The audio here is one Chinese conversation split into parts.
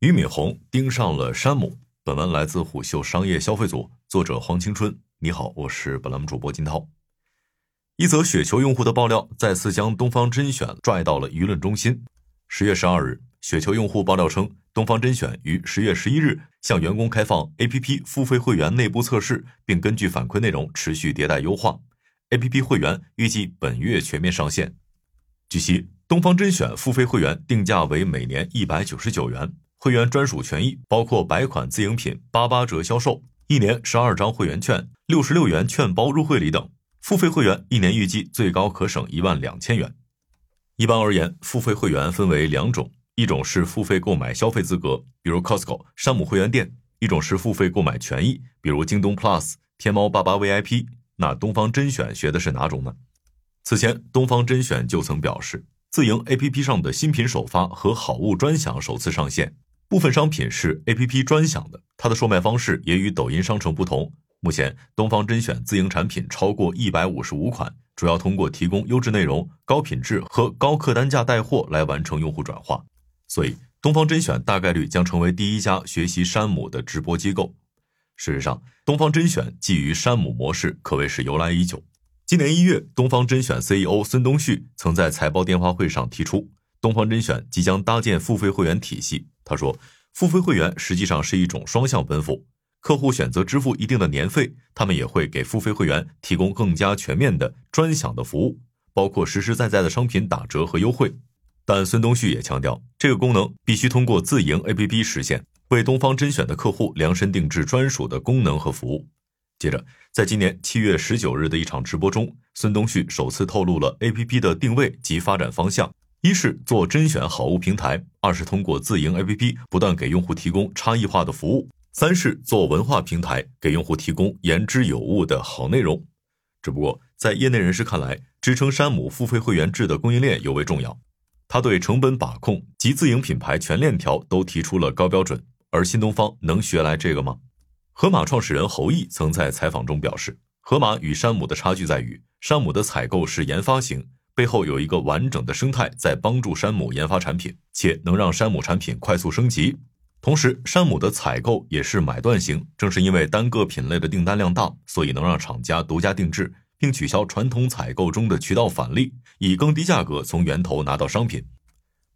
俞敏洪盯上了山姆。本文来自虎嗅商业消费组，作者黄青春。你好，我是本栏目主播金涛。一则雪球用户的爆料再次将东方甄选拽到了舆论中心。十月十二日，雪球用户爆料称，东方甄选于十月十一日向员工开放 APP 付费会员内部测试，并根据反馈内容持续迭代优化。APP 会员预计本月全面上线。据悉，东方甄选付费会员定价为每年一百九十九元。会员专属权益包括百款自营品八八折销售，一年十二张会员券，六十六元券包入会礼等。付费会员一年预计最高可省一万两千元。一般而言，付费会员分为两种，一种是付费购买消费资格，比如 Costco、山姆会员店；一种是付费购买权益，比如京东 Plus、天猫八八 VIP。那东方甄选学的是哪种呢？此前，东方甄选就曾表示，自营 APP 上的新品首发和好物专享首次上线。部分商品是 A P P 专享的，它的售卖方式也与抖音商城不同。目前，东方甄选自营产品超过一百五十五款，主要通过提供优质内容、高品质和高客单价带货来完成用户转化。所以，东方甄选大概率将成为第一家学习山姆的直播机构。事实上，东方甄选基于山姆模式可谓是由来已久。今年一月，东方甄选 C E O 孙东旭曾在财报电话会上提出，东方甄选即将搭建付费会员体系。他说，付费会员实际上是一种双向奔赴，客户选择支付一定的年费，他们也会给付费会员提供更加全面的专享的服务，包括实实在在的商品打折和优惠。但孙东旭也强调，这个功能必须通过自营 APP 实现，为东方甄选的客户量身定制专属的功能和服务。接着，在今年七月十九日的一场直播中，孙东旭首次透露了 APP 的定位及发展方向。一是做甄选好物平台，二是通过自营 APP 不断给用户提供差异化的服务，三是做文化平台，给用户提供言之有物的好内容。只不过，在业内人士看来，支撑山姆付费会员制的供应链尤为重要。他对成本把控及自营品牌全链条都提出了高标准，而新东方能学来这个吗？盒马创始人侯毅曾在采访中表示，盒马与山姆的差距在于，山姆的采购是研发型。背后有一个完整的生态在帮助山姆研发产品，且能让山姆产品快速升级。同时，山姆的采购也是买断型，正是因为单个品类的订单量大，所以能让厂家独家定制，并取消传统采购中的渠道返利，以更低价格从源头拿到商品。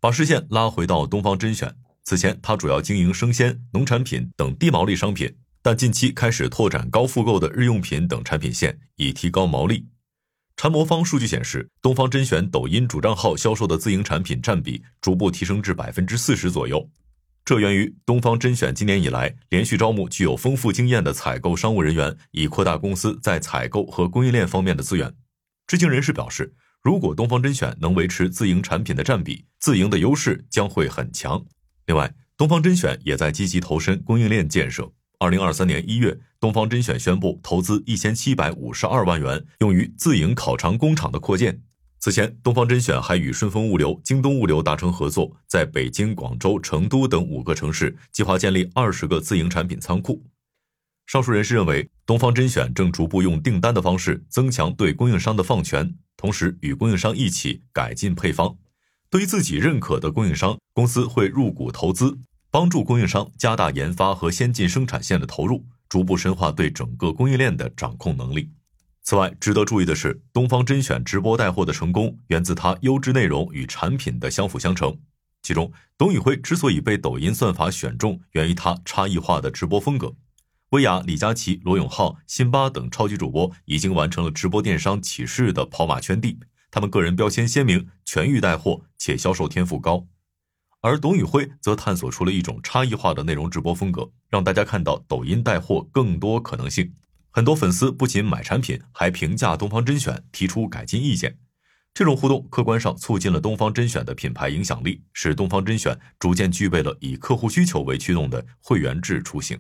把视线拉回到东方甄选，此前它主要经营生鲜、农产品等低毛利商品，但近期开始拓展高复购的日用品等产品线，以提高毛利。禅魔方数据显示，东方甄选抖音主账号销售的自营产品占比逐步提升至百分之四十左右。这源于东方甄选今年以来连续招募具有丰富经验的采购商务人员，以扩大公司在采购和供应链方面的资源。知情人士表示，如果东方甄选能维持自营产品的占比，自营的优势将会很强。另外，东方甄选也在积极投身供应链建设。二零二三年一月，东方甄选宣布投资一千七百五十二万元，用于自营烤肠工厂的扩建。此前，东方甄选还与顺丰物流、京东物流达成合作，在北京、广州、成都等五个城市计划建立二十个自营产品仓库。上述人士认为，东方甄选正逐步用订单的方式增强对供应商的放权，同时与供应商一起改进配方。对于自己认可的供应商，公司会入股投资。帮助供应商加大研发和先进生产线的投入，逐步深化对整个供应链的掌控能力。此外，值得注意的是，东方甄选直播带货的成功源自它优质内容与产品的相辅相成。其中，董宇辉之所以被抖音算法选中，源于他差异化的直播风格。薇娅、李佳琦、罗永浩、辛巴等超级主播已经完成了直播电商起势的跑马圈地，他们个人标签鲜明，全域带货，且销售天赋高。而董宇辉则探索出了一种差异化的内容直播风格，让大家看到抖音带货更多可能性。很多粉丝不仅买产品，还评价东方甄选，提出改进意见。这种互动客观上促进了东方甄选的品牌影响力，使东方甄选逐渐具备了以客户需求为驱动的会员制雏形。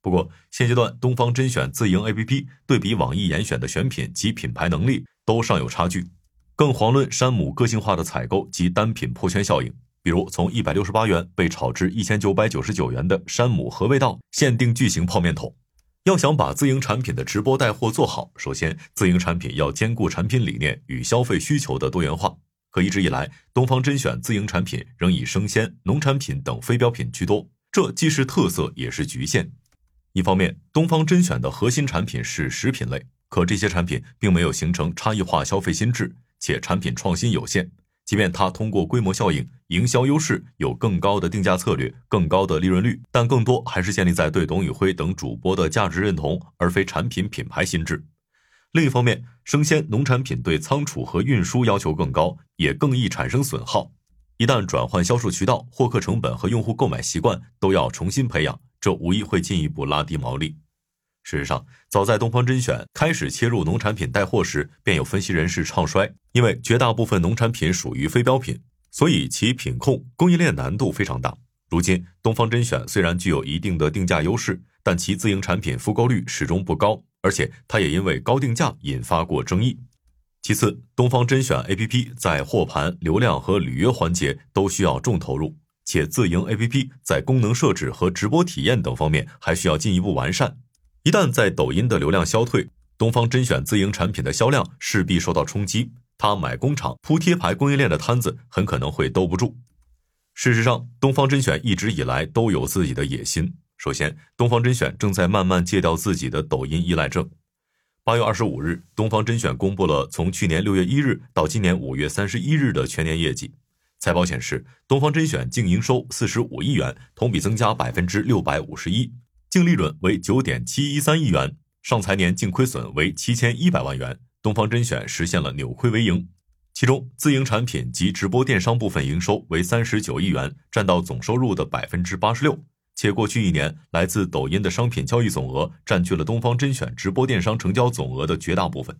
不过，现阶段东方甄选自营 APP 对比网易严选的选品及品牌能力都尚有差距，更遑论山姆个性化的采购及单品破圈效应。比如，从一百六十八元被炒至一千九百九十九元的山姆和味道限定巨型泡面桶，要想把自营产品的直播带货做好，首先自营产品要兼顾产品理念与消费需求的多元化。可一直以来，东方甄选自营产品仍以生鲜、农产品等非标品居多，这既是特色也是局限。一方面，东方甄选的核心产品是食品类，可这些产品并没有形成差异化消费心智，且产品创新有限。即便它通过规模效应、营销优势，有更高的定价策略、更高的利润率，但更多还是建立在对董宇辉等主播的价值认同，而非产品品牌心智。另一方面，生鲜农产品对仓储和运输要求更高，也更易产生损耗。一旦转换销售渠道，获客成本和用户购买习惯都要重新培养，这无疑会进一步拉低毛利。事实上，早在东方甄选开始切入农产品带货时，便有分析人士唱衰，因为绝大部分农产品属于非标品，所以其品控供应链难度非常大。如今，东方甄选虽然具有一定的定价优势，但其自营产品复购率始终不高。而且，它也因为高定价引发过争议。其次，东方甄选 APP 在货盘、流量和履约环节都需要重投入，且自营 APP 在功能设置和直播体验等方面还需要进一步完善。一旦在抖音的流量消退，东方甄选自营产品的销量势必受到冲击，他买工厂、铺贴牌供应链的摊子很可能会兜不住。事实上，东方甄选一直以来都有自己的野心。首先，东方甄选正在慢慢戒掉自己的抖音依赖症。八月二十五日，东方甄选公布了从去年六月一日到今年五月三十一日的全年业绩。财报显示，东方甄选净营收四十五亿元，同比增加百分之六百五十一，净利润为九点七一三亿元，上财年净亏损为七千一百万元。东方甄选实现了扭亏为盈，其中自营产品及直播电商部分营收为三十九亿元，占到总收入的百分之八十六。且过去一年，来自抖音的商品交易总额占据了东方甄选直播电商成交总额的绝大部分。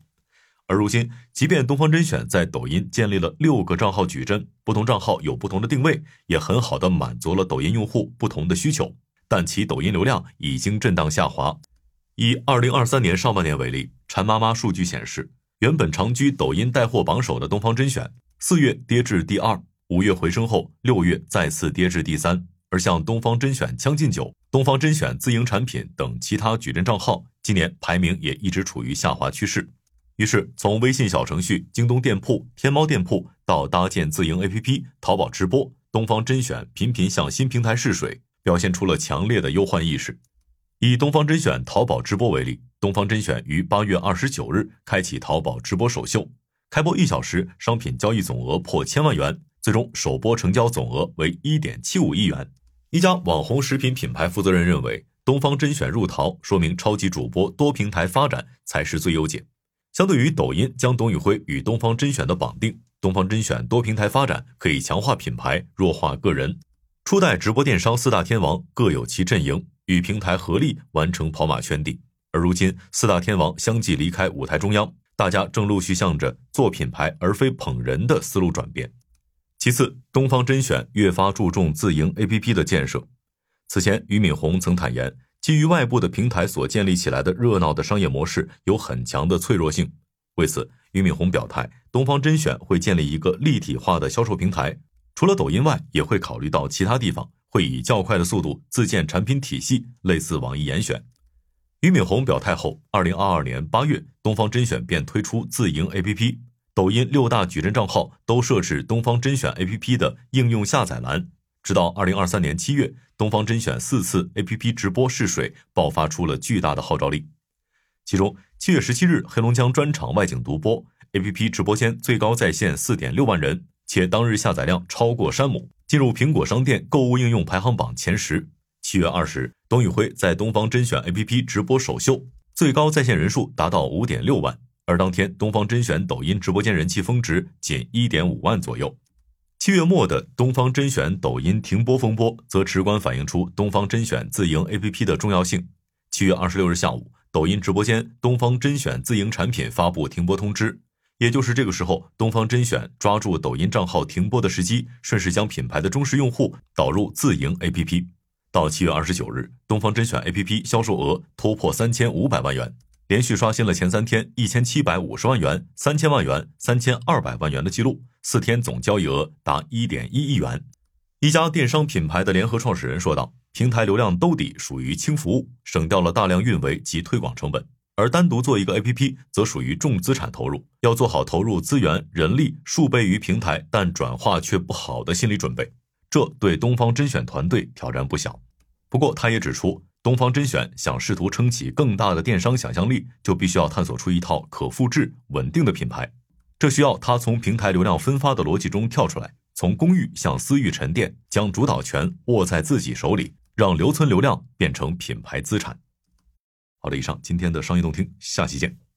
而如今，即便东方甄选在抖音建立了六个账号矩阵，不同账号有不同的定位，也很好的满足了抖音用户不同的需求，但其抖音流量已经震荡下滑。以二零二三年上半年为例，馋妈妈数据显示，原本长居抖音带货榜首的东方甄选，四月跌至第二，五月回升后，六月再次跌至第三。而像东方甄选将进酒、东方甄选自营产品等其他矩阵账号，今年排名也一直处于下滑趋势。于是，从微信小程序、京东店铺、天猫店铺到搭建自营 APP、淘宝直播，东方甄选频频向新平台试水，表现出了强烈的忧患意识。以东方甄选淘宝直播为例，东方甄选于八月二十九日开启淘宝直播首秀，开播一小时，商品交易总额破千万元，最终首播成交总额为一点七五亿元。一家网红食品品牌负责人认为，东方甄选入淘，说明超级主播多平台发展才是最优解。相对于抖音将董宇辉与东方甄选的绑定，东方甄选多平台发展可以强化品牌，弱化个人。初代直播电商四大天王各有其阵营，与平台合力完成跑马圈地。而如今四大天王相继离开舞台中央，大家正陆续向着做品牌而非捧人的思路转变。其次，东方甄选越发注重自营 APP 的建设。此前，俞敏洪曾坦言，基于外部的平台所建立起来的热闹的商业模式有很强的脆弱性。为此，俞敏洪表态，东方甄选会建立一个立体化的销售平台，除了抖音外，也会考虑到其他地方，会以较快的速度自建产品体系，类似网易严选。俞敏洪表态后，二零二二年八月，东方甄选便推出自营 APP。抖音六大矩阵账号都设置东方甄选 APP 的应用下载栏，直到二零二三年七月，东方甄选四次 APP 直播试水爆发出了巨大的号召力。其中，七月十七日黑龙江专场外景独播，APP 直播间最高在线四点六万人，且当日下载量超过山姆，进入苹果商店购物应用排行榜前十。七月二十日，董宇辉在东方甄选 APP 直播首秀，最高在线人数达到五点六万。而当天，东方甄选抖音直播间人气峰值仅一点五万左右。七月末的东方甄选抖音停播风波，则直观反映出东方甄选自营 APP 的重要性。七月二十六日下午，抖音直播间东方甄选自营产品发布停播通知，也就是这个时候，东方甄选抓住抖音账号停播的时机，顺势将品牌的忠实用户导入自营 APP。到七月二十九日，东方甄选 APP 销售额突破三千五百万元。连续刷新了前三天一千七百五十万元、三千万元、三千二百万元的记录，四天总交易额达一点一亿元。一家电商品牌的联合创始人说道：“平台流量兜底属于轻服务，省掉了大量运维及推广成本。而单独做一个 APP 则属于重资产投入，要做好投入资源、人力数倍于平台，但转化却不好的心理准备，这对东方甄选团队挑战不小。不过，他也指出，东方甄选想试图撑起更大的电商想象力，就必须要探索出一套可复制、稳定的品牌。这需要他从平台流量分发的逻辑中跳出来，从公域向私域沉淀，将主导权握在自己手里，让留存流量变成品牌资产。好的，以上今天的商业动听，下期见。